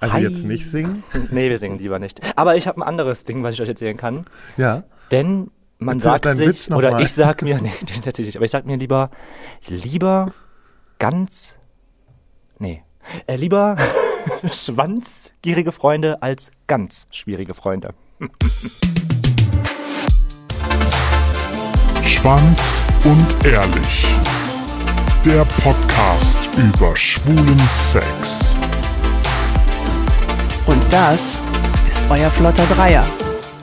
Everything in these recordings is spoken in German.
Also Hi. jetzt nicht singen? Nee, wir singen lieber nicht. Aber ich habe ein anderes Ding, was ich euch erzählen kann. Ja. Denn man Erzähl sagt sich, Witz noch oder mal. ich sag mir, nee, den erzähl ich nicht, aber ich sag mir lieber, lieber ganz, nee, äh, lieber schwanzgierige Freunde als ganz schwierige Freunde. Schwanz und ehrlich. Der Podcast über schwulen Sex. Das ist euer flotter Dreier.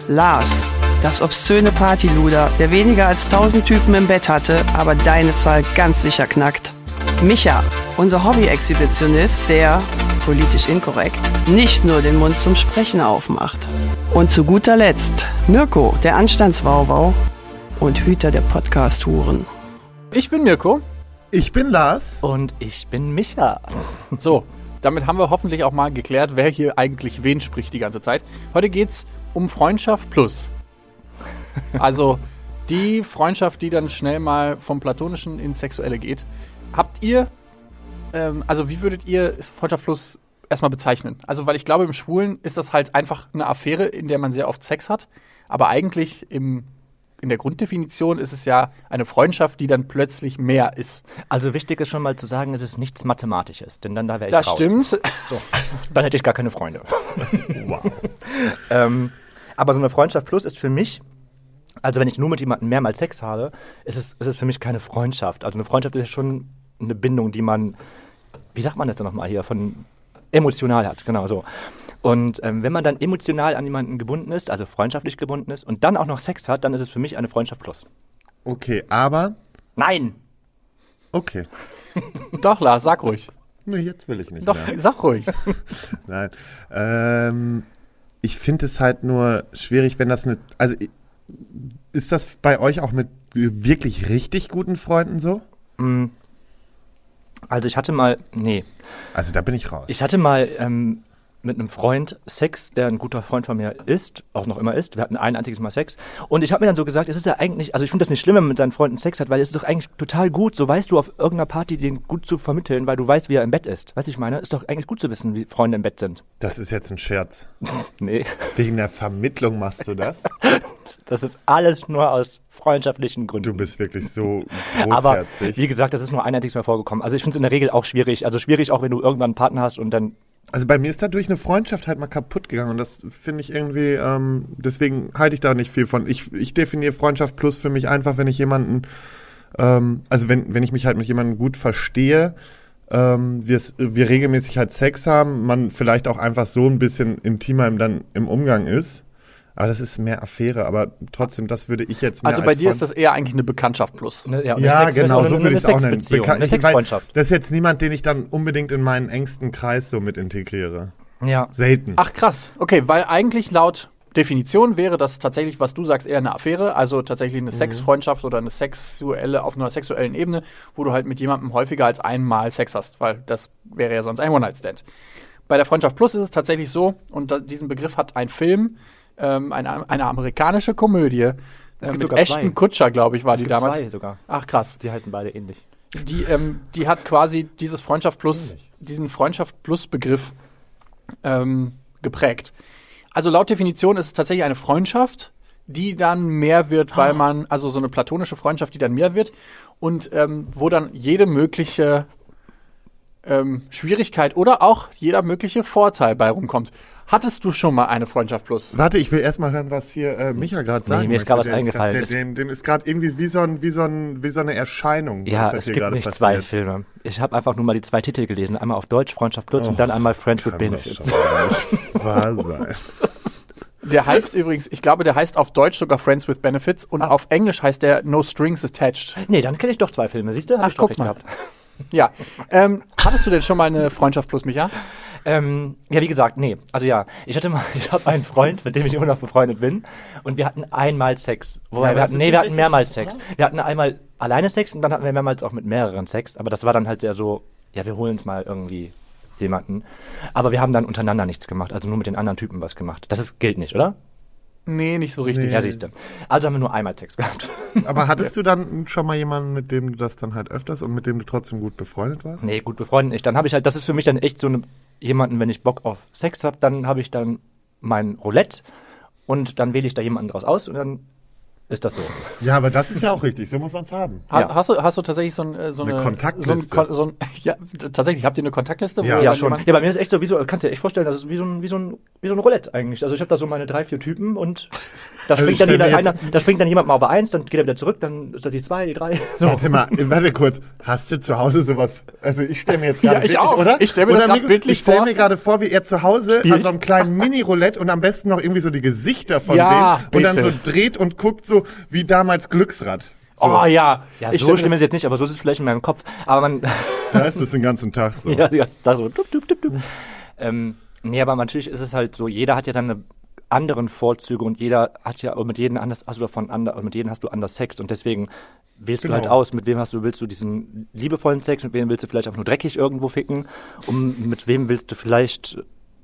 Lars, das obszöne Partyluder, der weniger als 1000 Typen im Bett hatte, aber deine Zahl ganz sicher knackt. Micha, unser Hobby-Exhibitionist, der, politisch inkorrekt, nicht nur den Mund zum Sprechen aufmacht. Und zu guter Letzt Mirko, der Anstandswauwau und Hüter der Podcast-Huren. Ich bin Mirko. Ich bin Lars. Und ich bin Micha. So, damit haben wir hoffentlich auch mal geklärt, wer hier eigentlich wen spricht die ganze Zeit. Heute geht's um Freundschaft plus. Also die Freundschaft, die dann schnell mal vom Platonischen ins Sexuelle geht. Habt ihr, ähm, also wie würdet ihr Freundschaft plus erstmal bezeichnen? Also, weil ich glaube, im Schwulen ist das halt einfach eine Affäre, in der man sehr oft Sex hat. Aber eigentlich im, in der Grunddefinition ist es ja eine Freundschaft, die dann plötzlich mehr ist. Also wichtig ist schon mal zu sagen, es ist nichts Mathematisches, denn dann da wäre ich Das raus. stimmt. So, dann hätte ich gar keine Freunde. wow. ähm, aber so eine Freundschaft plus ist für mich, also wenn ich nur mit jemandem mehrmals Sex habe, ist es, ist es für mich keine Freundschaft. Also eine Freundschaft ist schon eine Bindung, die man, wie sagt man das denn nochmal hier, von emotional hat, genau so. Und ähm, wenn man dann emotional an jemanden gebunden ist, also freundschaftlich gebunden ist und dann auch noch Sex hat, dann ist es für mich eine Freundschaft plus. Okay, aber. Nein! Okay. Doch, Lars, sag ruhig. Nee, jetzt will ich nicht Doch, mehr. sag ruhig. Nein. Ähm, ich finde es halt nur schwierig, wenn das eine. Also ist das bei euch auch mit wirklich richtig guten Freunden so? Also ich hatte mal, nee, Also da bin ich raus. Ich hatte mal ähm, mit einem Freund Sex, der ein guter Freund von mir ist, auch noch immer ist. Wir hatten ein einziges Mal Sex. Und ich habe mir dann so gesagt, es ist ja eigentlich, also ich finde das nicht schlimm, wenn man mit seinen Freunden Sex hat, weil es ist doch eigentlich total gut, so weißt du auf irgendeiner Party den gut zu vermitteln, weil du weißt, wie er im Bett ist. Weißt du, ich meine? Ist doch eigentlich gut zu wissen, wie Freunde im Bett sind. das ist jetzt ein Scherz. Nee, Wegen der Vermittlung machst du das? das ist alles nur aus freundschaftlichen Gründen. Du bist wirklich so Aber großherzig. wie gesagt, das ist nur ein einziges Mal vorgekommen. Also ich finde es in der Regel auch schwierig. Also schwierig auch, wenn du irgendwann einen Partner hast und dann Also bei mir ist dadurch eine Freundschaft halt mal kaputt gegangen und das finde ich irgendwie, ähm, deswegen halte ich da nicht viel von. Ich, ich definiere Freundschaft plus für mich einfach, wenn ich jemanden, ähm, also wenn, wenn ich mich halt mit jemandem gut verstehe, ähm, wir, wir regelmäßig halt Sex haben, man vielleicht auch einfach so ein bisschen intimer im, dann im Umgang ist. Aber das ist mehr Affäre, aber trotzdem, das würde ich jetzt mehr Also bei als dir ist das eher eigentlich eine Bekanntschaft plus. Ne, eine ja, Sex- genau, so würde ich es eine auch nennen. Bekan- Eine Sexfreundschaft. Das ist jetzt niemand, den ich dann unbedingt in meinen engsten Kreis so mit integriere. Ja. Selten. Ach krass. Okay, weil eigentlich laut Definition wäre das tatsächlich, was du sagst, eher eine Affäre, also tatsächlich Mhm. eine Sexfreundschaft oder eine sexuelle, auf einer sexuellen Ebene, wo du halt mit jemandem häufiger als einmal Sex hast, weil das wäre ja sonst ein One-Night-Stand. Bei der Freundschaft Plus ist es tatsächlich so, und da, diesen Begriff hat ein Film, ähm, eine, eine amerikanische Komödie, äh, gibt mit Ashton. Kutscher, glaube ich, war Es die gibt damals. zwei sogar. Ach krass. Die heißen beide ähnlich. Die, ähm, die hat quasi dieses Freundschaft plus, diesen Freundschaft plus Begriff ähm, geprägt. Also laut Definition ist es tatsächlich eine Freundschaft, die dann mehr wird, weil man, also so eine platonische Freundschaft, die dann mehr wird und ähm, wo dann jede mögliche ähm, Schwierigkeit oder auch jeder mögliche Vorteil bei rumkommt. Hattest du schon mal eine Freundschaft plus? Warte, ich will erst mal hören, was hier äh, Micha gerade sagen mir ist grad was Der eingefallen. grad- Der, dem, dem ist gerade irgendwie wie so, ein, wie, so ein, wie so eine Erscheinung. Ja, es hier gibt gerade nicht passiert. zwei Filme. Ich habe einfach nur mal die zwei Titel gelesen. Einmal auf Deutsch, Freundschaft Plus und dann einmal Friends with Oh, Benefits. wahr sein. Der heißt übrigens, ich glaube, der heißt auf Deutsch sogar Friends with Benefits und auf Englisch heißt der No Strings Attached. Nee, dann kenne ich doch zwei Filme. Siehst du? Hab Ach, ich doch guck mal. gehabt. Ja. Ähm, hattest du denn schon mal eine Freundschaft plus Micha? Ähm, ja, wie gesagt, nee. Also ja, ich hatte mal, ich habe einen Freund, mit dem ich immer noch befreundet bin, und wir hatten einmal Sex. Wobei Ja, wir hatten, nee, wir hatten mehrmals Sex. Wir hatten einmal alleine Sex und dann hatten wir mehrmals auch mit mehreren Sex. Aber das war dann halt sehr so, ja, wir holen uns mal irgendwie jemanden. Aber wir haben dann untereinander nichts gemacht, also nur mit den anderen Typen was gemacht. Das ist, gilt nicht, oder? Nee, nicht so richtig. Ja, siehst du. Also haben wir nur einmal Sex gehabt. Aber hattest du dann schon mal jemanden, mit dem du das dann halt öfters und mit dem du trotzdem gut befreundet warst? Nee, gut befreundet nicht. Dann habe ich halt, das ist für mich dann echt so eine, jemanden, wenn ich Bock auf Sex habe, dann habe ich dann mein Roulette und dann wähle ich da jemanden draus aus und dann ist das so. Ja, aber das ist ja auch richtig. So muss man es haben. Ha Ja. hast, du, hast du tatsächlich so, ein, äh, so Eine eine, Kontaktliste. So ein, so ein, ja, tatsächlich, habt ihr eine Kontaktliste? Ja. Ja, schon. Ja, bei mir ist echt so, wie so, kannst du dir echt vorstellen, das ist wie so ein, wie so ein, wie so ein Roulette eigentlich. Also ich habe da so meine drei, vier Typen und da Also springt ich dann stell jeder, einer, da springt dann jemand mal auf eins, dann geht er wieder zurück, dann ist das die zwei, die drei. So. Warte mal, warte kurz. Hast du zu Hause sowas? Also ich stelle mir jetzt gerade Ja, ich wirklich, auch. oder? Ich stell mir Oder mir- bildlich Ich stelle vor. mir gerade vor, wie er zu Hause an so einem kleinen Mini-Roulette und am besten noch irgendwie so die Gesichter von Ja, denen und dann so bitte. dreht und guckt so wie damals Glücksrad. So, Oh ja. Ja, ich so schlimm ist es jetzt nicht, aber so ist es vielleicht in meinem Kopf. Aber man, da ist es den ganzen Tag so. ja, die ganze Tag so, dup, dup, dup, dup. Ähm, nee, aber natürlich ist es halt so, jeder hat ja seine anderen Vorzüge und jeder hat ja, und mit jedem anders, hast du davon ander, mit jedem hast du anders Sex und deswegen wählst Genau. du halt aus, mit wem hast du, willst du diesen liebevollen Sex, mit wem willst du vielleicht auch nur dreckig irgendwo ficken und mit wem willst du vielleicht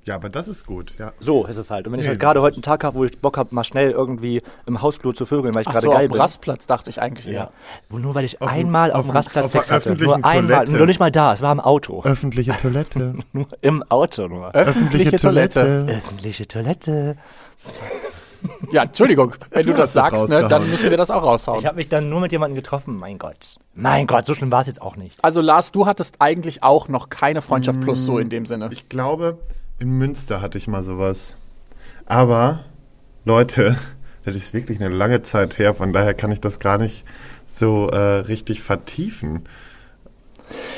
Ja, aber das ist gut, ja. So ist es halt. Und wenn ich Nee, halt gerade heute einen Tag habe, wo ich Bock habe, mal schnell irgendwie im Hausflur zu vögeln, weil ich gerade so, auf geil dem bin. Rastplatz dachte ich eigentlich eher. Ja. Nur weil ich Auf dem- einmal auf, auf dem dem- Rastplatz auf Sex hatte. Nur öffentlichen einmal. Toilette. Nur nicht mal da. Es war im Auto. Öffentliche Toilette. nur im Auto nur. Öffentliche Toilette. Öffentliche Toilette. Ja, Entschuldigung, wenn du, Du das sagst, ne, dann müssen wir das auch raushauen. Ich habe mich dann nur mit jemandem getroffen. Mein Gott. Mein Gott, so schlimm war es jetzt auch nicht. also Lars, du hattest eigentlich auch noch keine Freundschaft plus so in dem Sinne. Ich glaube, in Münster hatte ich mal sowas. Aber, Leute, das ist wirklich eine lange Zeit her, von daher kann ich das gar nicht so äh, richtig vertiefen.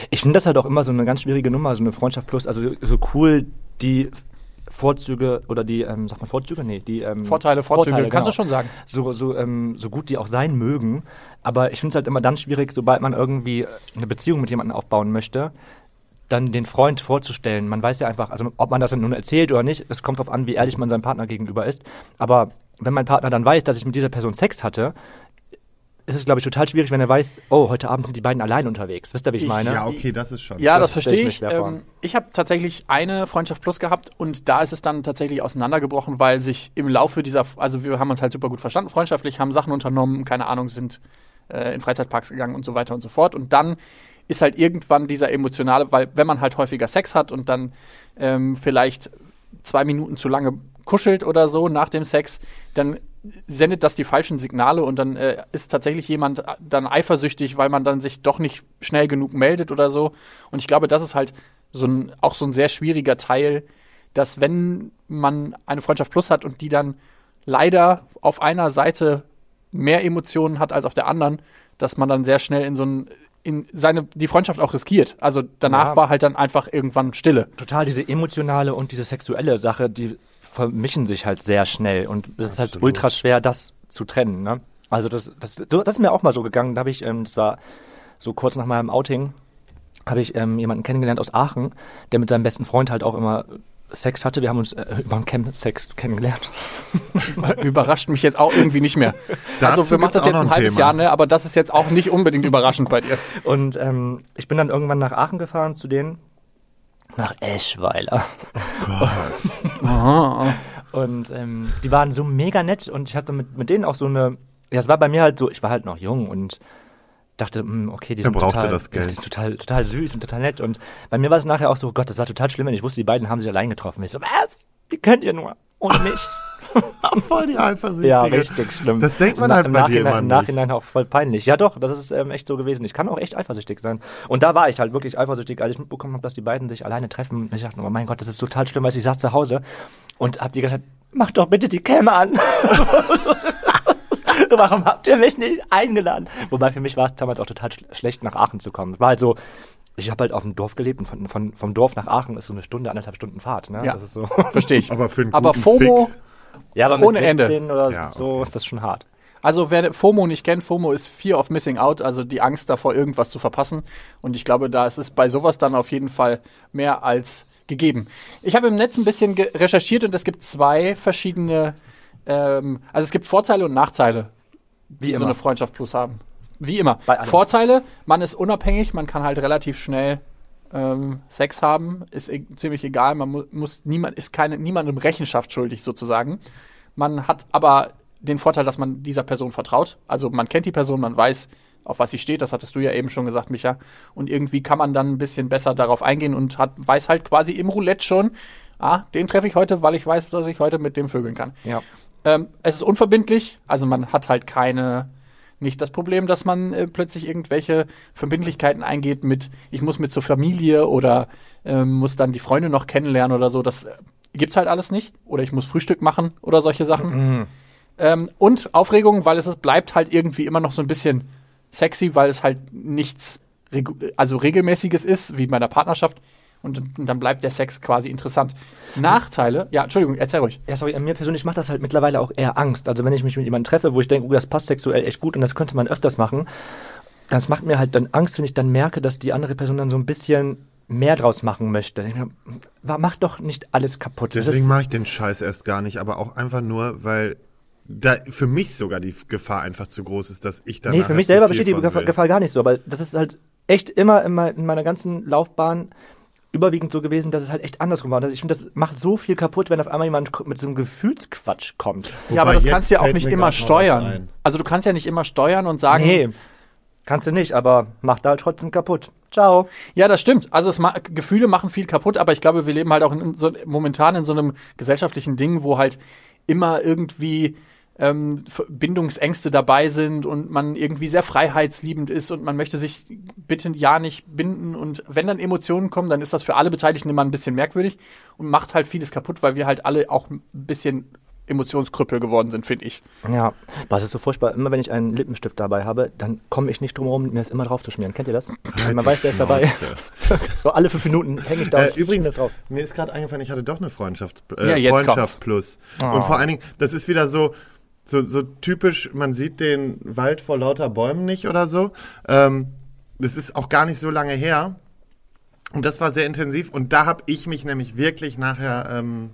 Ich finde das halt auch immer so eine ganz schwierige Nummer, so eine Freundschaft plus. Also so cool die Vorzüge oder die, ähm, sagt man Vorzüge? Nee, die ähm, Vorteile, Vorzüge, kannst genau. du schon sagen. So, so, ähm, so gut die auch sein mögen. Aber ich finde es halt immer dann schwierig, sobald man irgendwie eine Beziehung mit jemandem aufbauen möchte, dann den Freund vorzustellen. Man weiß ja einfach, also ob man das dann nun erzählt oder nicht, es kommt darauf an, wie ehrlich man seinem Partner gegenüber ist. Aber wenn mein Partner dann weiß, dass ich mit dieser Person Sex hatte, ist es, glaube ich, total schwierig, wenn er weiß, oh, heute Abend sind die beiden allein unterwegs. Wisst ihr, wie ich meine? Ja, okay, das ist schon. Ja, Das das, ich verstehe ich. schwer vor. Ähm, ich habe tatsächlich eine Freundschaft plus gehabt und da ist es dann tatsächlich auseinandergebrochen, weil sich im Laufe dieser, also wir haben uns halt super gut verstanden, freundschaftlich, haben Sachen unternommen, keine Ahnung, sind äh, in Freizeitparks gegangen und so weiter und so fort. Und dann ist halt irgendwann dieser emotionale, weil wenn man halt häufiger Sex hat und dann ähm, vielleicht zwei Minuten zu lange kuschelt oder so nach dem Sex, dann sendet das die falschen Signale und dann äh, ist tatsächlich jemand dann eifersüchtig, weil man dann sich doch nicht schnell genug meldet oder so. Und ich glaube, das ist halt so ein, auch so ein sehr schwieriger Teil, dass wenn man eine Freundschaft plus hat und die dann leider auf einer Seite mehr Emotionen hat als auf der anderen, dass man dann sehr schnell in so ein in seine die Freundschaft auch riskiert. Also danach Ja. war halt dann einfach irgendwann Stille. total diese emotionale und diese sexuelle Sache, die vermischen sich halt sehr schnell und es ist halt ultra schwer, das zu trennen. Ne? Also das, das, das ist mir auch mal so gegangen. Da habe ich, ähm, das war so kurz nach meinem Outing, habe ich ähm, jemanden kennengelernt aus Aachen, der mit seinem besten Freund halt auch immer Sex hatte. Wir haben uns äh, über einen Camp Sex kennengelernt. Überrascht mich jetzt auch irgendwie nicht mehr. Dazu also wir machen das jetzt noch ein ein halbes Thema. Jahr, ne? aber das ist jetzt auch nicht unbedingt überraschend bei dir. Und ähm, ich bin dann irgendwann nach Aachen gefahren zu denen. Nach Eschweiler. Und ähm, die waren so mega nett und ich hatte mit, mit denen auch so eine. Ja, es war bei mir halt so, ich war halt noch jung und dachte, hm, okay, die sind, total, das Geld. die sind total, total süß und total nett. Und bei mir war es nachher auch so, Gott, das war total schlimm, wenn ich wusste, die beiden haben sich allein getroffen. Ich so, was? Wie könnt ihr nur? Ohne mich? voll die Eifersüchtige. ja, richtig schlimm. Das denkt man Na- halt im bei dir Nachhinein, immer Im. Nachhinein auch voll peinlich. Ja doch, das ist ähm, echt so gewesen. Ich kann auch echt eifersüchtig sein. Und da war ich halt wirklich eifersüchtig, als ich mitbekommen habe, dass die beiden sich alleine treffen. Und ich dachte, oh mein Gott, das ist total schlimm, weil ich saß zu Hause und hab die gesagt, mach doch bitte die Cam an. Warum habt ihr mich nicht eingeladen? Wobei für mich war es damals auch total sch schlecht, nach Aachen zu kommen. War halt so, ich habe halt auf dem Dorf gelebt und von, von, vom Dorf nach Aachen ist so eine Stunde, anderthalb Stunden Fahrt. Ne? Ja. Das ist so. Verstehe ich. Aber für einen Aber guten FOMO, Fick. Ja, aber mit Ohne Ende. 16 oder Ja, so okay. ist das schon hart. also wer FOMO nicht kennt, FOMO ist Fear of Missing Out, also die Angst davor, irgendwas zu verpassen. Und ich glaube, da ist es bei sowas dann auf jeden Fall mehr als gegeben. Ich habe im Netz ein bisschen recherchiert und es gibt zwei verschiedene, ähm, also es gibt Vorteile und Nachteile, Wie die so immer. eine Freundschaft plus haben. Wie immer. Vorteile, man ist unabhängig, man kann halt relativ schnell ähm, Sex haben, ist e ziemlich egal, man mu muss niemand, ist keine, niemandem Rechenschaft schuldig sozusagen. Man hat aber den Vorteil, dass man dieser Person vertraut. Also man kennt die Person, man weiß, auf was sie steht. Das hattest du ja eben schon gesagt, Micha. Und irgendwie kann man dann ein bisschen besser darauf eingehen und hat, weiß halt quasi im Roulette schon, ah, den treffe ich heute, weil ich weiß, dass ich heute mit dem vögeln kann. Ja. Ähm, es ist unverbindlich, also man hat halt keine, nicht das Problem, dass man äh, plötzlich irgendwelche Verbindlichkeiten eingeht mit, ich muss mit zur Familie oder ähm, muss dann die Freunde noch kennenlernen oder so. Das äh, gibt's halt alles nicht. Oder ich muss Frühstück machen oder solche Sachen. Ähm, und Aufregung, weil es ist, bleibt halt irgendwie immer noch so ein bisschen sexy, weil es halt nichts regu- also regelmäßiges ist, wie bei einer Partnerschaft. Und dann bleibt der Sex quasi interessant. Nachteile, ja, Entschuldigung, erzähl ruhig. Ja, sorry, mir persönlich macht das halt mittlerweile auch eher Angst. Also wenn ich mich mit jemandem treffe, wo ich denke, oh, das passt sexuell echt gut und das könnte man öfters machen, das macht mir halt dann Angst, wenn ich dann merke, dass die andere Person dann so ein bisschen mehr draus machen möchte. Mach doch nicht alles kaputt. Deswegen mache ich den Scheiß erst gar nicht, aber auch einfach nur, weil da für mich sogar die Gefahr einfach zu groß ist, dass ich da nee, für mich zu selber besteht die Gefahr. Gefahr gar nicht so, aber das ist halt echt immer in meiner ganzen Laufbahn überwiegend so gewesen, dass es halt echt andersrum war. Und Ich finde, das macht so viel kaputt, wenn auf einmal jemand mit so einem Gefühlsquatsch kommt. ja, aber Wobei, das kannst du ja auch nicht immer steuern. Also du kannst ja nicht immer steuern und sagen, Nee, kannst du nicht, aber macht da halt trotzdem kaputt. Ciao. Ja, das stimmt. Also es ma Gefühle machen viel kaputt, aber ich glaube, wir leben halt auch in so, momentan in so einem gesellschaftlichen Ding, wo halt immer irgendwie ähm, Bindungsängste dabei sind und man irgendwie sehr freiheitsliebend ist und man möchte sich bitte ja nicht binden und wenn dann Emotionen kommen, dann ist das für alle Beteiligten immer ein bisschen merkwürdig und macht halt vieles kaputt, weil wir halt alle auch ein bisschen Emotionskrüppel geworden sind, finde ich. Ja, was ist so furchtbar. Immer wenn ich einen Lippenstift dabei habe, dann komme ich nicht drum herum, mir das immer drauf zu schmieren. Kennt ihr das? Wenn man weiß, der ist dabei. so alle fünf Minuten hänge ich da Äh, und übrigens, drauf. mir ist gerade eingefallen, ich hatte doch eine Freundschaft, äh, Ja, jetzt Freundschaft kommt's. plus. Oh. Und vor allen Dingen, das ist wieder so, so, so typisch, man sieht den Wald vor lauter Bäumen nicht oder so. Ähm, das ist auch gar nicht so lange her. Und das war sehr intensiv. Und da habe ich mich nämlich wirklich nachher ähm,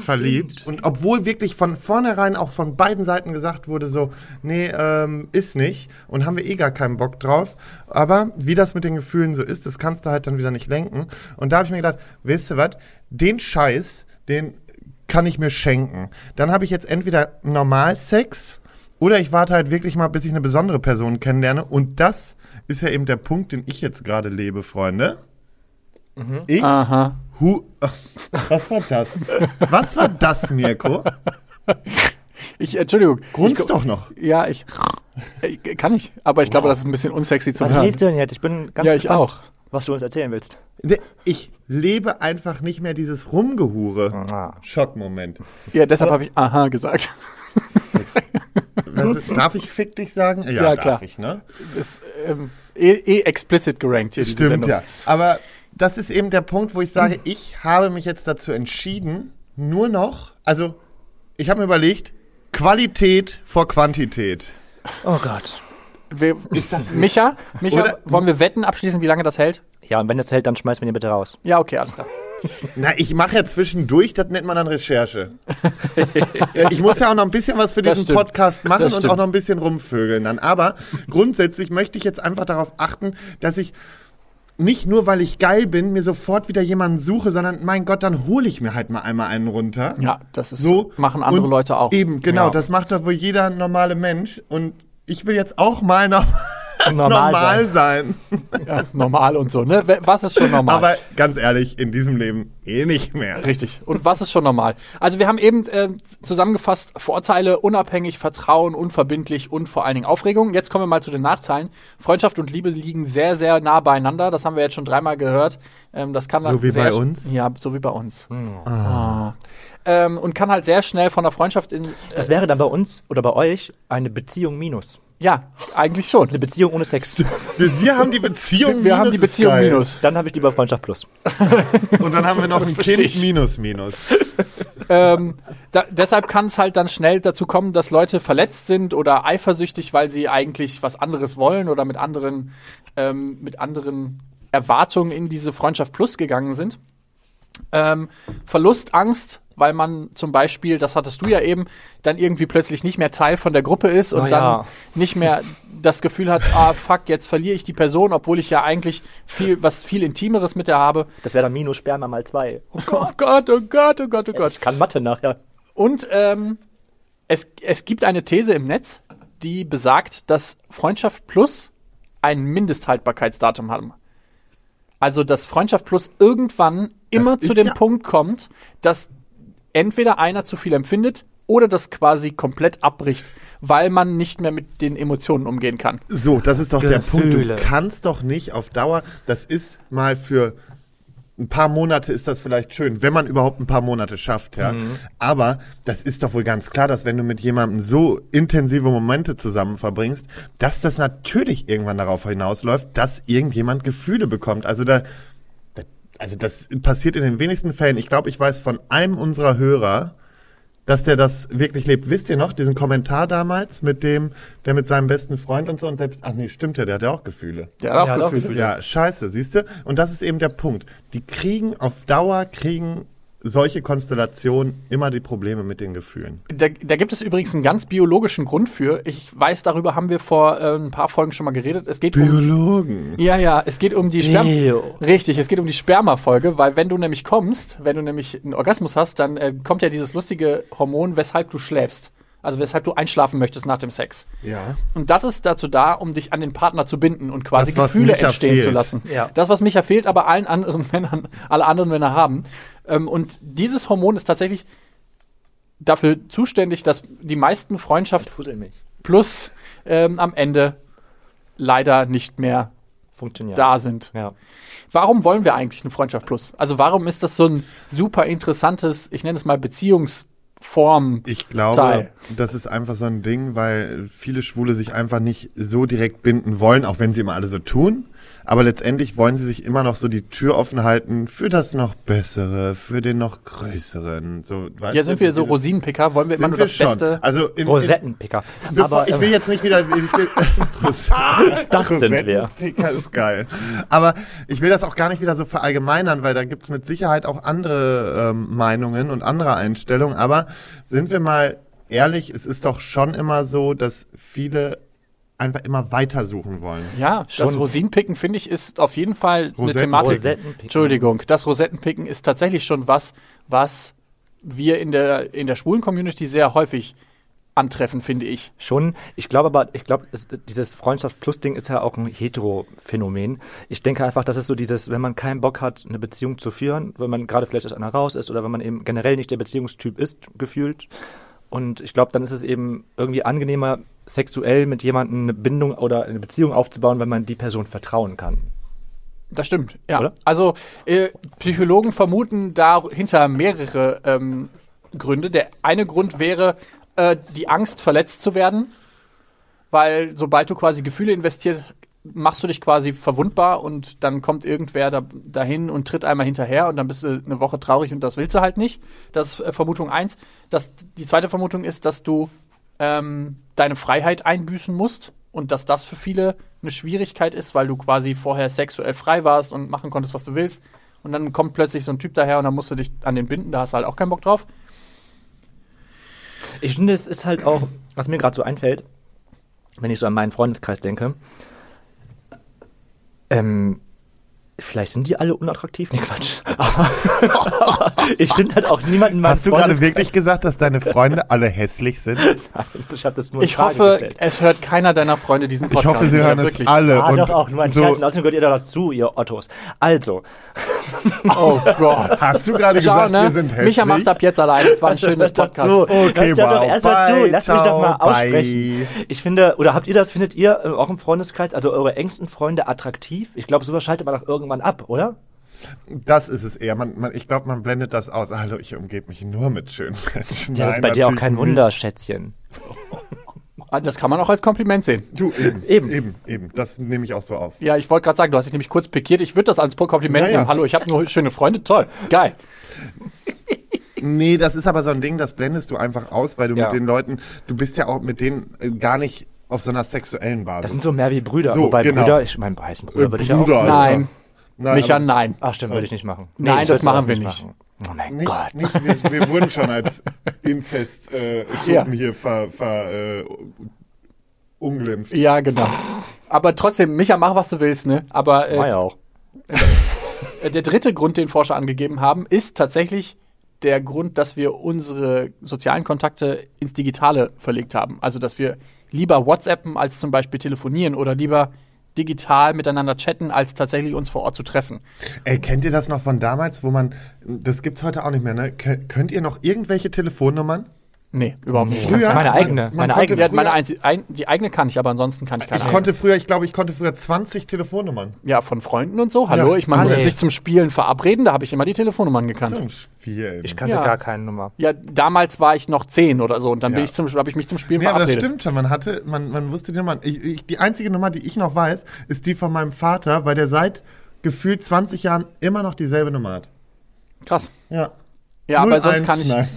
verliebt. Und obwohl wirklich von vornherein auch von beiden Seiten gesagt wurde, so, nee, ähm, ist nicht. Und haben wir eh gar keinen Bock drauf. Aber wie das mit den Gefühlen so ist, das kannst du halt dann wieder nicht lenken. Und da habe ich mir gedacht, weißt du was, den Scheiß, den kann ich mir schenken. Dann habe ich jetzt entweder Normalsex oder ich warte halt wirklich mal, bis ich eine besondere Person kennenlerne. Und das ist ja eben der Punkt, den ich jetzt gerade lebe, Freunde. Ich Aha. Hu Was war das? Was war das, Mirko? Ich, Entschuldigung. Grunzt doch noch. Ja, ich, ich kann ich, aber ich glaube, das ist ein bisschen unsexy zum Was Hören. lebst du denn jetzt? Ich bin ganz Ja, ich gespannt, auch. Was du uns erzählen willst. Ich lebe einfach nicht mehr dieses Rumgehure. Ah. Schockmoment. Ja, deshalb habe ich aha gesagt. Also, darf ich fick dich sagen? Ja, Ja, darf klar. ich, ne? Ist ähm, eh, eh explicit gerankt hier. Stimmt, ja. Aber das ist eben der Punkt, wo ich sage, ich habe mich jetzt dazu entschieden, nur noch, also ich habe mir überlegt, Qualität vor Quantität. Oh Gott. Wir, Micha, Micha Oder- wollen wir wetten abschließen, wie lange das hält? Ja, und wenn das hält, dann schmeiß mir den bitte raus. Ja, okay, alles klar. Na, ich mache ja zwischendurch, das nennt man dann Recherche. Ja, ich muss ja auch noch ein bisschen was für Das diesen stimmt. Podcast machen Das und auch noch ein bisschen rumvögeln dann. Aber grundsätzlich möchte ich jetzt einfach darauf achten, dass ich nicht nur, weil ich geil bin, mir sofort wieder jemanden suche, sondern mein Gott, dann hole ich mir halt mal einmal einen runter. Ja, das ist So machen andere und Leute auch. Eben, genau, Ja. das macht doch wohl jeder normale Mensch. Und ich will jetzt auch mal noch Normal normal sein. Ja, normal und so, ne? Was ist schon normal? Aber ganz ehrlich, in diesem Leben eh nicht mehr. Richtig. Und was ist schon normal? Also wir haben eben äh, zusammengefasst Vorteile, unabhängig, Vertrauen, unverbindlich und vor allen Dingen Aufregung. Jetzt kommen wir mal zu den Nachteilen. Freundschaft und Liebe liegen sehr, sehr nah beieinander. Das haben wir jetzt schon dreimal gehört. Ähm, das kann So dann wie sehr bei uns? Ja, so wie bei uns. Ah. Ähm, und kann halt sehr schnell von der Freundschaft in... Äh, Das wäre dann bei uns oder bei euch eine Beziehung minus. Ja, eigentlich schon. Eine Beziehung ohne Sex. Wir, wir haben die Beziehung Wir haben die minus, Beziehung geil. minus. Dann habe ich lieber Freundschaft plus. Und dann haben wir noch ein Kind ich. minus minus. ähm, da, deshalb kann es halt dann schnell dazu kommen, dass Leute verletzt sind oder eifersüchtig, weil sie eigentlich was anderes wollen oder mit anderen, ähm, mit anderen Erwartungen in diese Freundschaft Plus gegangen sind. Ähm, Verlustangst, weil man zum Beispiel, das hattest du ja eben, dann irgendwie plötzlich nicht mehr Teil von der Gruppe ist und Oh dann nicht mehr das Gefühl hat, ah fuck, jetzt verliere ich die Person, obwohl ich ja eigentlich viel, was viel Intimeres mit der habe. Das wäre dann minus Sperma mal zwei. Oh Oh Gott, oh Gott, oh Gott, oh Gott. Ich kann Mathe nachher. Und ähm, es, es gibt eine These im Netz, die besagt, dass Freundschaft Plus ein Mindesthaltbarkeitsdatum hat. Also, dass Freundschaft Plus irgendwann immer zu dem ja- Punkt kommt, dass entweder einer zu viel empfindet oder das quasi komplett abbricht, weil man nicht mehr mit den Emotionen umgehen kann. So, das ist doch der Punkt. Gefühle. Du kannst doch nicht auf Dauer, das ist mal für ein paar Monate ist das vielleicht schön, wenn man überhaupt ein paar Monate schafft, ja. Mhm. Aber das ist doch wohl ganz klar, dass wenn du mit jemandem so intensive Momente zusammen verbringst, dass das natürlich irgendwann darauf hinausläuft, dass irgendjemand Gefühle bekommt. Also da also das passiert in den wenigsten Fällen. Ich glaube, ich weiß von einem unserer Hörer, dass der das wirklich lebt. Wisst ihr noch, diesen Kommentar damals mit dem, der mit seinem besten Freund und so und selbst, ach nee, stimmt ja, der hat ja auch Gefühle. Der hat auch Ja, hat auch Gefühle. Ja, scheiße, siehst du? Und das ist eben der Punkt. Die kriegen auf Dauer, kriegen solche Konstellationen immer die Probleme mit den Gefühlen. Da, da gibt es übrigens einen ganz biologischen Grund für. Ich weiß, darüber haben wir vor äh, ein paar Folgen schon mal geredet. Es geht um Biologen. Ja, ja, es geht um die Sperma. Richtig, es geht um die Sperma-Folge, weil wenn du nämlich kommst, wenn du nämlich einen Orgasmus hast, dann äh, kommt ja dieses lustige Hormon, weshalb du schläfst. Also weshalb du einschlafen möchtest nach dem Sex. Ja. Und das ist dazu da, um dich an den Partner zu binden und quasi Das, Gefühle entstehen zu fehlt. lassen. Ja. Das, was Micha fehlt, aber allen anderen Männern, alle anderen Männer haben. Ähm, und dieses Hormon ist tatsächlich dafür zuständig, dass die meisten Freundschaft Fusel mich. plus ähm, am Ende leider nicht mehr Funktioniert. da sind. Ja. Warum wollen wir eigentlich eine Freundschaft plus? Also warum ist das so ein super interessantes, ich nenne es mal Beziehungsform? Ich glaube, Teil. das ist einfach so ein Ding, weil viele Schwule sich einfach nicht so direkt binden wollen, auch wenn sie immer alle so tun. Aber letztendlich wollen sie sich immer noch so die Tür offen halten für das noch Bessere, für den noch Größeren. So, weißt Ja, sind wir so dieses- Rosinenpicker? Wollen wir immer nur wir das schon. Beste? Also in, in, Rosettenpicker. Bevor, Aber, ich will ähm, jetzt nicht wieder. Ich will, Das sind wir. Rosettenpicker ist geil. Aber ich will das auch gar nicht wieder so verallgemeinern, weil da gibt's mit Sicherheit auch andere ähm, Meinungen und andere Einstellungen. Aber sind wir mal ehrlich, es ist doch schon immer so, dass viele einfach immer weitersuchen wollen. Ja, das Schon. Rosinenpicken, finde ich, ist auf jeden Fall eine Rosetten- Thematik. Rosettenpicken. Entschuldigung, das Rosettenpicken ist tatsächlich schon was, was wir in der, in der schwulen Community sehr häufig antreffen, finde ich. Schon. Ich glaube aber, ich glaube, es- dieses Freundschaft plus Ding ist ja auch ein Hetero-Phänomen. Ich denke einfach, das ist so dieses, wenn man keinen Bock hat, eine Beziehung zu führen, wenn man gerade vielleicht aus einer raus ist oder wenn man eben generell nicht der Beziehungstyp ist, gefühlt. Und ich glaube, dann ist es eben irgendwie angenehmer, sexuell mit jemandem eine Bindung oder eine Beziehung aufzubauen, wenn man die Person vertrauen kann. Das stimmt, ja. Oder? Also äh, Psychologen vermuten dahinter mehrere ähm, Gründe. Der eine Grund wäre äh, die Angst, verletzt zu werden, weil sobald du quasi Gefühle investiert, machst du dich quasi verwundbar und dann kommt irgendwer da, dahin und tritt einmal hinterher und dann bist du eine Woche traurig und das willst du halt nicht. Das ist äh, Vermutung eins. Das, die zweite Vermutung ist, dass du ähm, deine Freiheit einbüßen musst und dass das für viele eine Schwierigkeit ist, weil du quasi vorher sexuell frei warst und machen konntest, was du willst. Und dann kommt plötzlich so ein Typ daher und dann musst du dich an den binden, da hast du halt auch keinen Bock drauf. Ich finde, es ist halt auch, was mir gerade so einfällt, wenn ich so an meinen Freundeskreis denke, ähm, vielleicht sind die alle unattraktiv, nee, Quatsch. Aber, aber ich finde halt auch niemanden Hast du gerade wirklich gesagt, dass deine Freunde alle hässlich sind? Ich habe das nur in Ich Frage hoffe, gestellt. es hört keiner deiner Freunde diesen Ich Podcast. hoffe, sie hören es wirklich. alle. Ah, und doch auch, nur ein so, Scherz. Und außerdem gehört ihr da dazu, ihr Ottos. Also, Oh Gott. Hast du gerade gesagt, ne? wir sind hässlich? Micha macht ab jetzt allein. Es war ein schönes Podcast. dazu. Okay, Hört doch wow. erst mal zu. Lass mich doch mal aussprechen. bye. Ich finde, oder habt ihr das, findet ihr äh, auch im Freundeskreis, also eure engsten Freunde attraktiv? Ich glaube, sowas schaltet man doch irgendwann ab, oder? Das ist es eher. Man, man, ich glaube, man blendet das aus. Hallo, ich umgebe mich nur mit schönen Menschen. Ja, das ist Nein, bei dir auch kein nicht. Wunder, Schätzchen. Ah, Das kann man auch als Kompliment sehen. Du, eben, Eben. eben, eben. Das nehme ich auch so auf. Ja, ich wollte gerade sagen, du hast dich nämlich kurz pikiert. Ich würde das als Kompliment Ja, ja. nehmen. Hallo, ich habe nur schöne Freunde. Toll. Geil. Nee, das ist aber so ein Ding, das blendest du einfach aus, weil du Ja. mit den Leuten, du bist ja auch mit denen äh, gar nicht auf so einer sexuellen Basis. Das sind so mehr wie Brüder. So, Wobei genau. Brüder, ich mein, heißen Brüder Äh, würde ich ja auch. Bruder, Alter. Nein. Nein, Micha, nein. Ach, stimmt, würde ich nicht machen. Nein, ich das machen auch wir nicht. machen. Oh mein Nicht, Gott. nicht, wir, wir wurden schon als Inzest äh, Ja. Hier ver, ver äh, unglimpft. Ja, genau. Aber trotzdem, Micha, mach, was du willst, ne? Aber äh, ja auch. der dritte Grund, den Forscher angegeben haben, ist tatsächlich der Grund, dass wir unsere sozialen Kontakte ins Digitale verlegt haben. Also, dass wir lieber WhatsAppen als zum Beispiel telefonieren oder lieber digital miteinander chatten, als tatsächlich uns vor Ort zu treffen. Ey, kennt ihr das noch von damals, wo man, das gibt's heute auch nicht mehr, ne? Könnt ihr noch irgendwelche Telefonnummern? Nee, überhaupt nicht. Früher, Meine man- eigene, man meine konnte eigene. Ja, früher- meine einzi- ein, die eigene kann ich, aber ansonsten kann ich keine. Ich konnte früher, ich glaube, ich konnte früher 20 Telefonnummern. ja, von Freunden und so. Hallo, Ja, ich meine, sich zum Spielen verabreden, da habe ich immer die Telefonnummern gekannt. So ein Spiel. Ich kannte Ja. gar keine Nummer. Ja, damals war ich noch zehn oder so und dann bin Ja. ich zum, habe ich mich zum Spielen Nee, aber das verabredet. stimmt schon. Man hatte, man, man wusste die Nummer. Ich, ich, die einzige Nummer, die ich noch weiß, ist die von meinem Vater, weil der seit gefühlt 20 Jahren immer noch dieselbe Nummer hat. Krass. Ja. Ja, aber 01, sonst kann ich, nein.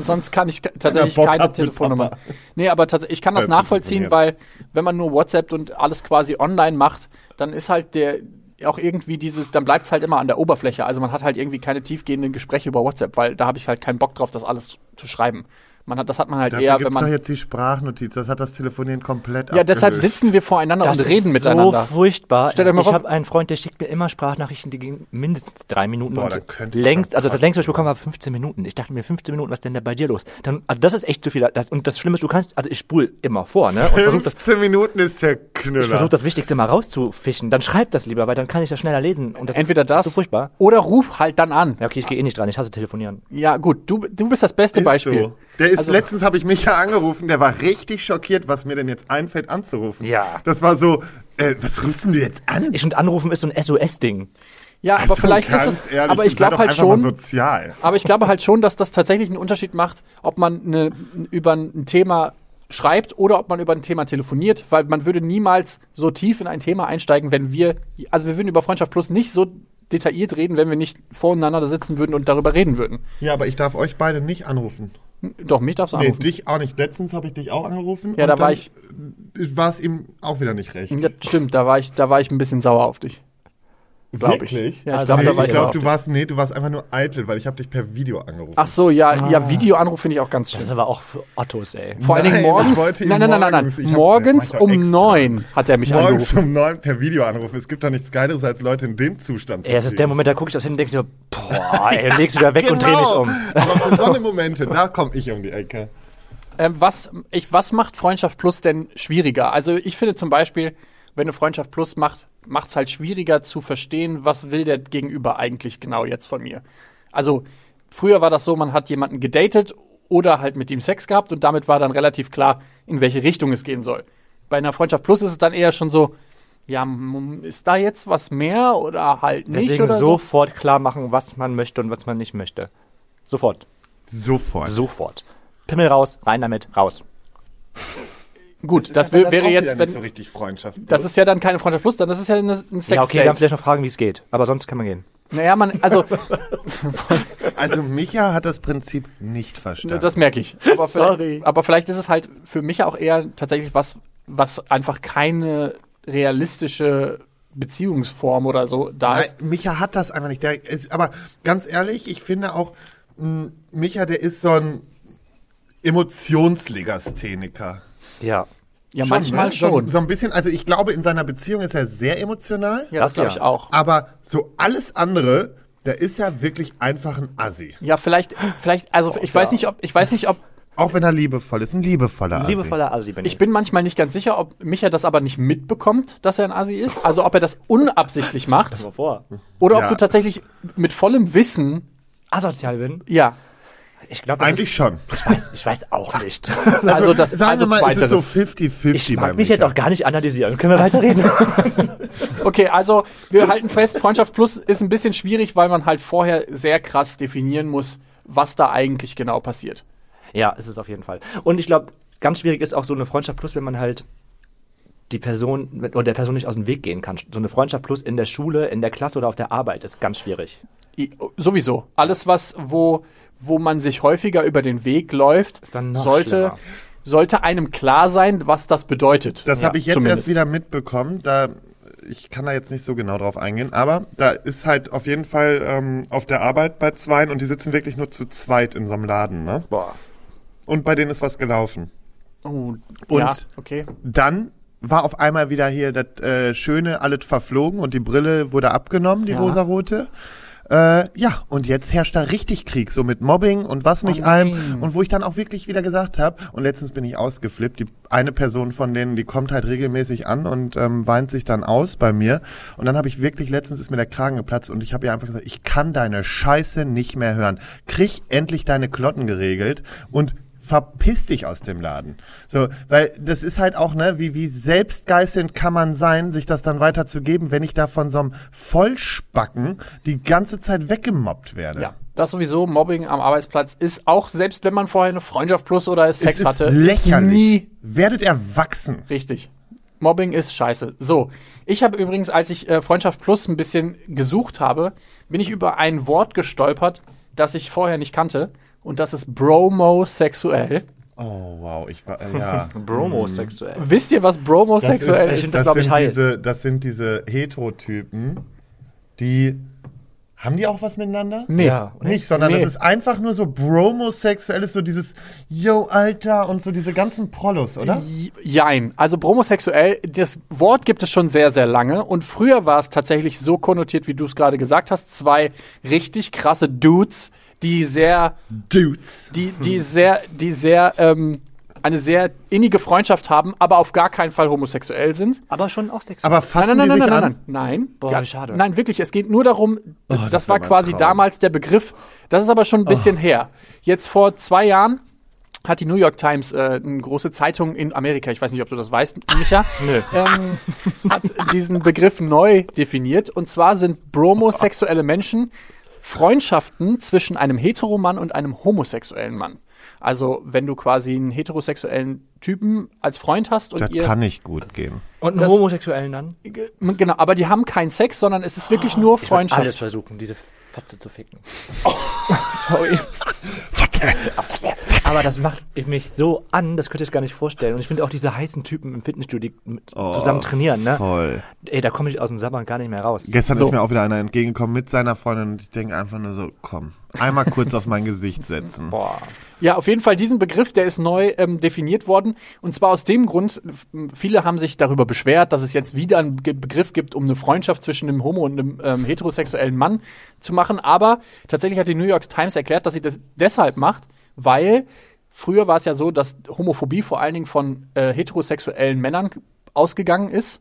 sonst kann ich tatsächlich keine Telefonnummer. Nee, aber tatsächlich, ich kann das nachvollziehen, weil wenn man nur WhatsApp und alles quasi online macht, dann ist halt der auch irgendwie dieses, dann bleibt es halt immer an der Oberfläche. Also man hat halt irgendwie keine tiefgehenden Gespräche über WhatsApp, weil da habe ich halt keinen Bock drauf, das alles zu schreiben. Man hat, das hat man halt Dafür eher, wenn man. jetzt die Sprachnotiz. Das hat das Telefonieren komplett Ja, deshalb sitzen wir voreinander und reden ist miteinander. so furchtbar. Stell dir mal ich habe einen Freund, der schickt mir immer Sprachnachrichten, die gehen mindestens drei Minuten. Boah, und da könnte ich längst, also das längste, was ich bekommen habe, 15 Minuten. Ich dachte mir, 15 Minuten, was ist denn da bei dir los? Dann, also das ist echt zu viel. Das, und das Schlimme ist, du kannst, also ich spule immer vor, ne? Und versuche das, 15 Minuten ist der ich versuch Knüller. das Wichtigste mal rauszufischen. Dann schreib das lieber, weil dann kann ich das schneller lesen. Und das Entweder das ist so furchtbar. oder ruf halt dann an. Ja, okay, ich gehe eh nicht dran. Ich hasse telefonieren. Ja, gut, du, du bist das beste Ist Beispiel. so. Der ist Also- letztens habe ich mich ja angerufen, der war richtig schockiert, was mir denn jetzt einfällt anzurufen. Ja. Das war so, äh, was rufst denn du jetzt an? Ich und Anrufen ist so ein SOS-Ding. Ja, aber Also vielleicht ist ganz es, ehrlich, aber ich glaube halt schon, sozial. aber ich glaube halt schon, dass das tatsächlich einen Unterschied macht, ob man eine, über ein Thema schreibt oder ob man über ein Thema telefoniert, weil man würde niemals so tief in ein Thema einsteigen, wenn wir, also wir würden über Freundschaft Plus nicht so detailliert reden, wenn wir nicht voreinander sitzen würden und darüber reden würden. Ja, aber ich darf euch beide nicht anrufen. Doch, mich darfst du Nee, anrufen. dich auch nicht. Letztens habe ich dich auch angerufen. Ja, da war ich- War es ihm auch wieder nicht recht. Ja, stimmt, da war ich, da war ich ein bisschen sauer auf dich. Glaub ich. Wirklich? Ja, ich glaube, nee, da war auf du warst, nee, du warst einfach nur eitel, weil ich habe dich per Video angerufen. Ach so, ja, ja, Videoanruf finde ich auch ganz Das ist schlimm. aber auch für Ottos, ey. Vor allen Dingen morgens. wollte ihn Nein, nein, nein, nein, morgens. nein. Hab- Morgens das um neun hat er mich Morgens angerufen. um neun per Videoanruf. Es gibt doch nichts Geileres, als Leute in dem Zustand zu Ey, es ist der. Moment, da gucke ich aufs Handy und denke so, boah, ey, legst du wieder weg und dreh mich Genau. um. Aber für so eine Momente, da komme ich um die Ecke. Ähm, was, ich, was macht Freundschaft Plus denn schwieriger? Also ich finde zum Beispiel, wenn eine Freundschaft Plus macht, macht es halt schwieriger zu verstehen, was will der Gegenüber eigentlich genau jetzt von mir. Also früher war das so, man hat jemanden gedatet oder halt mit ihm Sex gehabt und damit war dann relativ klar, in welche Richtung es gehen soll. Bei einer Freundschaft Plus ist es dann eher schon so, ja, ist da jetzt was mehr oder halt nicht Deswegen oder so? sofort klar machen, was man möchte und was man nicht möchte. Sofort. Sofort. Sofort. Pimmel raus, rein damit, raus. Gut, das, wär, wäre jetzt, wenn, so richtig Freundschaft. das ist ja dann keine Freundschaft Plus, dann das ist ja eine, ein Sex Ja, okay, dann vielleicht noch fragen, wie es geht. Aber sonst kann man gehen. Naja, man, also also Micha hat das Prinzip nicht verstanden. Das merke ich. Aber Sorry. Vielleicht, aber vielleicht ist es halt für mich auch eher tatsächlich was, was einfach keine realistische Beziehungsform oder so da Nein, ist. Micha hat das einfach nicht. Der ist, aber ganz ehrlich, ich finde auch, mh, Micha, der ist so ein Emotionslegastheniker. Ja. Ja, manchmal ne? schon. So, so ein bisschen, also ich glaube, in seiner Beziehung ist er sehr emotional. ja, das das glaube ja. ich auch. Aber so alles andere, da ist er wirklich einfach ein Assi. Ja, vielleicht, vielleicht, also ich weiß nicht, ob, ich weiß nicht, ob, Auch wenn er liebevoll ist, ein liebevoller Assi. Liebevoller Assi bin ich. ich bin manchmal nicht ganz sicher, ob Micha das aber nicht mitbekommt, dass er ein Assi ist. Also ob er das unabsichtlich macht mal vor. oder ob Ja. du tatsächlich mit vollem Wissen, Asozial bin? ja, Ich glaube, Eigentlich schon. Ich weiß, ich weiß auch nicht. also das, Sagen also wir mal, es ist so zweiteres. 50-50 Ich mag mich Micha. jetzt auch gar nicht analysieren. Können wir weiterreden? Okay, also wir halten fest, Freundschaft Plus ist ein bisschen schwierig, weil man halt vorher sehr krass definieren muss, was da eigentlich genau passiert. ja, ist es auf jeden Fall. Und ich glaube, ganz schwierig ist auch so eine Freundschaft plus, wenn man halt die Person oder der Person nicht aus dem Weg gehen kann. So eine Freundschaft plus in der Schule, in der Klasse oder auf der Arbeit ist ganz schwierig. Sowieso. Alles, was, wo, wo man sich häufiger über den Weg läuft, sollte, schlimmer. sollte einem klar sein, was das bedeutet. Das Ja, habe ich jetzt zumindest. erst wieder mitbekommen. Da, ich kann da jetzt nicht so genau drauf eingehen, aber da ist halt auf jeden Fall ähm, auf der Arbeit bei zweien und die sitzen wirklich nur zu zweit in so einem Laden, ne? Boah. Und bei denen ist was gelaufen. Oh, Und- ja, okay. Dann war auf einmal wieder hier das äh, Schöne, alles verflogen und die Brille wurde abgenommen, die Ja. rosarote. Äh, ja, und jetzt herrscht da richtig Krieg, so mit Mobbing und was nicht Oh allem. Und wo ich dann auch wirklich wieder gesagt habe, und letztens bin ich ausgeflippt, die eine Person von denen, die kommt halt regelmäßig an und ähm, weint sich dann aus bei mir. Und dann habe ich wirklich, letztens ist mir der Kragen geplatzt und ich habe ihr einfach gesagt, ich kann deine Scheiße nicht mehr hören. Krieg endlich deine Klotten geregelt und verpiss dich aus dem Laden. So, weil das ist halt auch, ne, wie, wie selbstgeißelnd kann man sein, sich das dann weiterzugeben, wenn ich da von so einem Vollspacken die ganze Zeit weggemobbt werde. Ja, das sowieso, Mobbing am Arbeitsplatz ist auch, selbst wenn man vorher eine Freundschaft plus oder Sex es ist hatte, lächerlich. nie Werdet erwachsen. richtig. Mobbing ist scheiße. So, ich habe übrigens, als ich äh, Freundschaft plus ein bisschen gesucht habe, bin ich über ein Wort gestolpert, das ich vorher nicht kannte. Und das ist bromosexuell. Oh, wow, ich war, äh, ja. Bromosexuell. Wisst ihr, was bromosexuell ich ist? find das, das sind diese, das sind diese Heterotypen, die, haben die auch was miteinander? Nee. Ja. Nicht, sondern Nee. das ist einfach nur so bromosexuell, ist so dieses Yo, Alter und so diese ganzen Prollos, oder? Jein. Also bromosexuell, das Wort gibt es schon sehr, sehr lange. Und früher war es tatsächlich so konnotiert, wie du es gerade gesagt hast. Zwei richtig krasse Dudes, die sehr, Dudes. die, die sehr, die sehr, ähm, eine sehr innige Freundschaft haben, aber auf gar keinen Fall homosexuell sind. Aber schon auch sexuell. Aber fassen nein, nein, die nein, sich nein, an? nein, nein, nein. Boah, Ja, wie schade. Nein, wirklich. Es geht nur darum, d- das, das war quasi Traum. damals der Begriff. Das ist aber schon ein bisschen her. Jetzt vor zwei Jahren hat die New York Times, äh, eine große Zeitung in Amerika, ich weiß nicht, ob du das weißt, Micha, Nö. ähm, hat diesen Begriff neu definiert. Und zwar sind bromosexuelle Menschen Freundschaften zwischen einem Heteromann und einem homosexuellen Mann. Also wenn du quasi einen heterosexuellen Typen als Freund hast und Das ihr kann nicht gut gehen. Und einen das- Homosexuellen dann? Genau, aber die haben keinen Sex, sondern es ist wirklich nur Ich würd Freundschaft. alles versuchen, diese Fotze zu ficken. Sorry. Aber das macht mich so an, das könnt ihr euch gar nicht vorstellen. Und ich finde auch diese heißen Typen im Fitnessstudio, die mit- zusammen trainieren, ne? Voll. Ey, da komme ich aus dem Sabbern gar nicht mehr raus. Gestern So. ist mir auch wieder einer entgegengekommen mit seiner Freundin und ich denke einfach nur so, komm, einmal kurz auf mein Gesicht setzen. Boah. Ja, auf jeden Fall diesen Begriff, der ist neu ähm, definiert worden. Und zwar aus dem Grund, viele haben sich darüber beschwert, dass es jetzt wieder einen Ge- Begriff gibt, um eine Freundschaft zwischen einem homo- und einem ähm, heterosexuellen Mann zu machen. Aber tatsächlich hat die New York Times erklärt, dass sie das deshalb macht, weil früher war es ja so, dass Homophobie vor allen Dingen von äh, heterosexuellen Männern ausgegangen ist.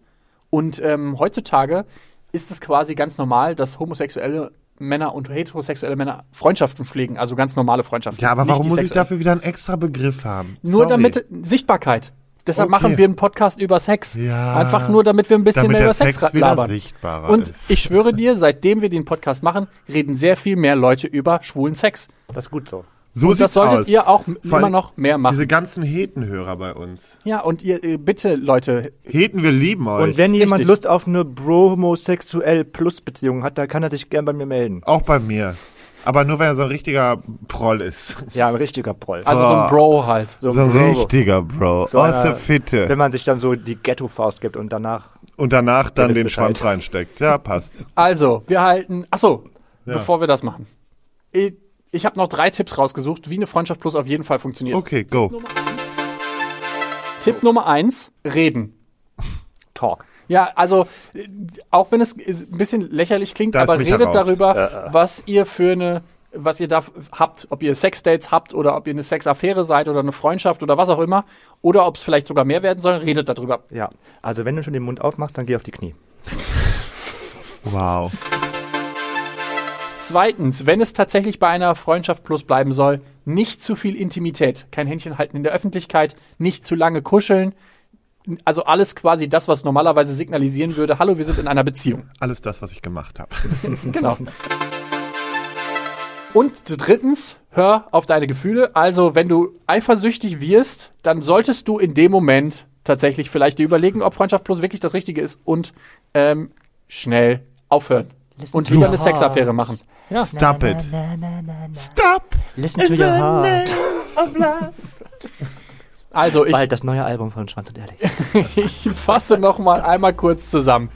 Und ähm, heutzutage ist es quasi ganz normal, dass homosexuelle Männer und heterosexuelle Männer Freundschaften pflegen, also ganz normale Freundschaften. Ja, aber warum muss ich dafür wieder einen extra Begriff haben? Nur Sorry. damit Sichtbarkeit. Deshalb Okay. machen wir einen Podcast über Sex. Ja, Einfach nur, damit wir ein bisschen mehr über Sex, Sex wieder labern. sichtbarer Und ist. ich schwöre dir, seitdem wir den Podcast machen, reden sehr viel mehr Leute über schwulen Sex. Das ist gut so. So und das solltet aus. ihr auch immer noch mehr machen. Diese ganzen Hetenhörer bei uns. ja, und ihr äh, bitte, Leute, Heten, wir lieben euch. Und wenn jemand Richtig. Lust auf eine bromosexuell plus Beziehung hat, dann kann er sich gern bei mir melden. auch bei mir. Aber nur, wenn er so ein richtiger Proll ist. Ja, ein richtiger Proll. also so ein Bro halt. so So ein Bro. richtiger Bro. So aus der Fitte. Wenn man sich dann so die Ghetto-Faust gibt und danach. Und danach dann den Bescheid. Schwanz reinsteckt. Ja, passt. Also, wir halten. Achso, Ja. bevor wir das machen. Ich, ich habe noch drei Tipps rausgesucht, wie eine Freundschaft plus auf jeden Fall funktioniert. Okay, go. Tipp Nummer eins: Reden. Talk. Ja, also äh, auch wenn es ein bisschen lächerlich klingt, Da aber redet raus. darüber, was ihr für eine, was ihr da habt, ob ihr Sexdates habt oder ob ihr eine Sexaffäre seid oder eine Freundschaft oder was auch immer, oder ob es vielleicht sogar mehr werden soll, redet darüber. Ja. Also wenn du schon den Mund aufmachst, dann geh auf die Knie. Wow. Zweitens, wenn es tatsächlich bei einer Freundschaft plus bleiben soll, nicht zu viel Intimität. Kein Händchen halten in der Öffentlichkeit, nicht zu lange kuscheln. Also alles quasi das, was normalerweise signalisieren würde, hallo, wir sind in einer Beziehung. Alles das, was ich gemacht habe. Genau. Und drittens, hör auf deine Gefühle. Also, wenn du eifersüchtig wirst, dann solltest du in dem Moment tatsächlich vielleicht dir überlegen, ob Freundschaft plus wirklich das Richtige ist und ähm, schnell aufhören. und lieber eine Sexaffäre machen. Ja. Stop it. Stop. Listen to your heart. Also, ich, Bald das neue Album von Schwanz und Ehrlich. ich fasse noch mal einmal kurz zusammen.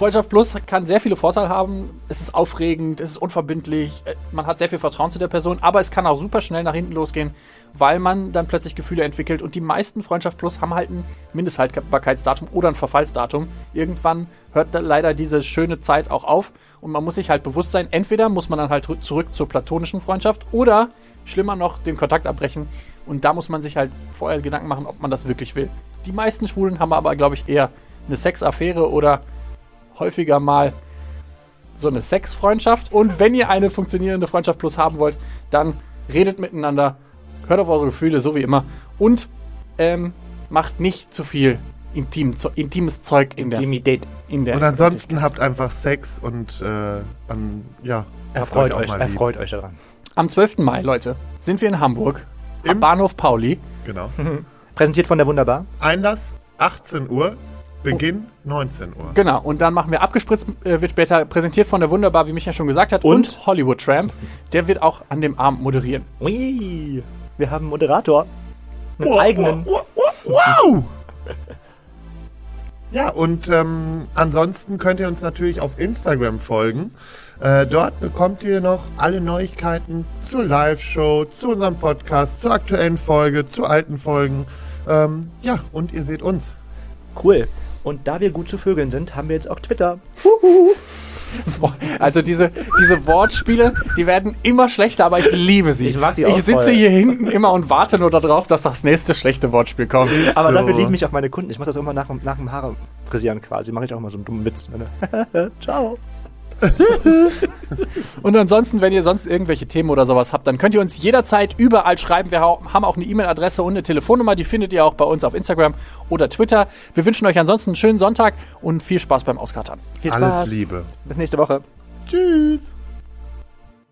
Freundschaft Plus kann sehr viele Vorteile haben. Es ist aufregend, es ist unverbindlich, äh, man hat sehr viel Vertrauen zu der Person, aber es kann auch super schnell nach hinten losgehen, weil man dann plötzlich Gefühle entwickelt und die meisten Freundschaft Plus haben halt ein Mindesthaltbarkeitsdatum oder ein Verfallsdatum. Irgendwann hört leider diese schöne Zeit auch auf und man muss sich halt bewusst sein, entweder muss man dann halt rü- zurück zur platonischen Freundschaft oder schlimmer noch den Kontakt abbrechen und da muss man sich halt vorher Gedanken machen, ob man das wirklich will. Die meisten Schwulen haben aber, glaube ich, eher eine Sexaffäre oder häufiger mal so eine Sexfreundschaft. Und wenn ihr eine funktionierende Freundschaft plus haben wollt, dann redet miteinander, hört auf eure Gefühle, so wie immer. Und ähm, macht nicht zu viel intim, intimes Zeug in der, Intimität. in der Und ansonsten habt einfach Sex und äh, an, ja, Erfreut euch, mal lieb. erfreut euch daran. Am 12. Mai, Leute, sind wir in Hamburg am Im- Bahnhof Pauli. Genau. Präsentiert von der Wunderbar. Einlass 18 Uhr, Beginn 19 Uhr. Genau, und dann machen wir abgespritzt, äh, wird später präsentiert von der Wunderbar, wie Micha schon gesagt hat, Und? und, Hollywood Tramp. Der wird auch an dem Abend moderieren. Ui, wir haben einen Moderator. Einen eigenen. Wow! wow. Ja, und ähm, ansonsten könnt ihr uns natürlich auf Instagram folgen. Äh, dort bekommt ihr noch alle Neuigkeiten zur Live-Show, zu unserem Podcast, zur aktuellen Folge, zu alten Folgen. Ähm, ja, und ihr seht uns. Cool. Und da wir gut zu Vögeln sind, haben wir jetzt auch Twitter. Also diese, diese Wortspiele, die werden immer schlechter, aber ich liebe sie. Ich mag die auch Ich sitze voll. hier hinten immer und warte nur darauf, dass das nächste schlechte Wortspiel kommt. Aber So. dafür lieben mich auch meine Kunden. Ich mache das immer nach, nach dem Haare frisieren quasi. Mache ich auch immer so einen dummen Witz. Ne? Ciao. Und ansonsten, wenn ihr sonst irgendwelche Themen oder sowas habt, dann könnt ihr uns jederzeit überall schreiben. Wir haben auch eine E-Mail-Adresse und eine Telefonnummer, die findet ihr auch bei uns auf Instagram oder Twitter. Wir wünschen euch ansonsten einen schönen Sonntag und viel Spaß beim Auskatern. Viel Alles Spaß. Liebe. Bis nächste Woche. Tschüss.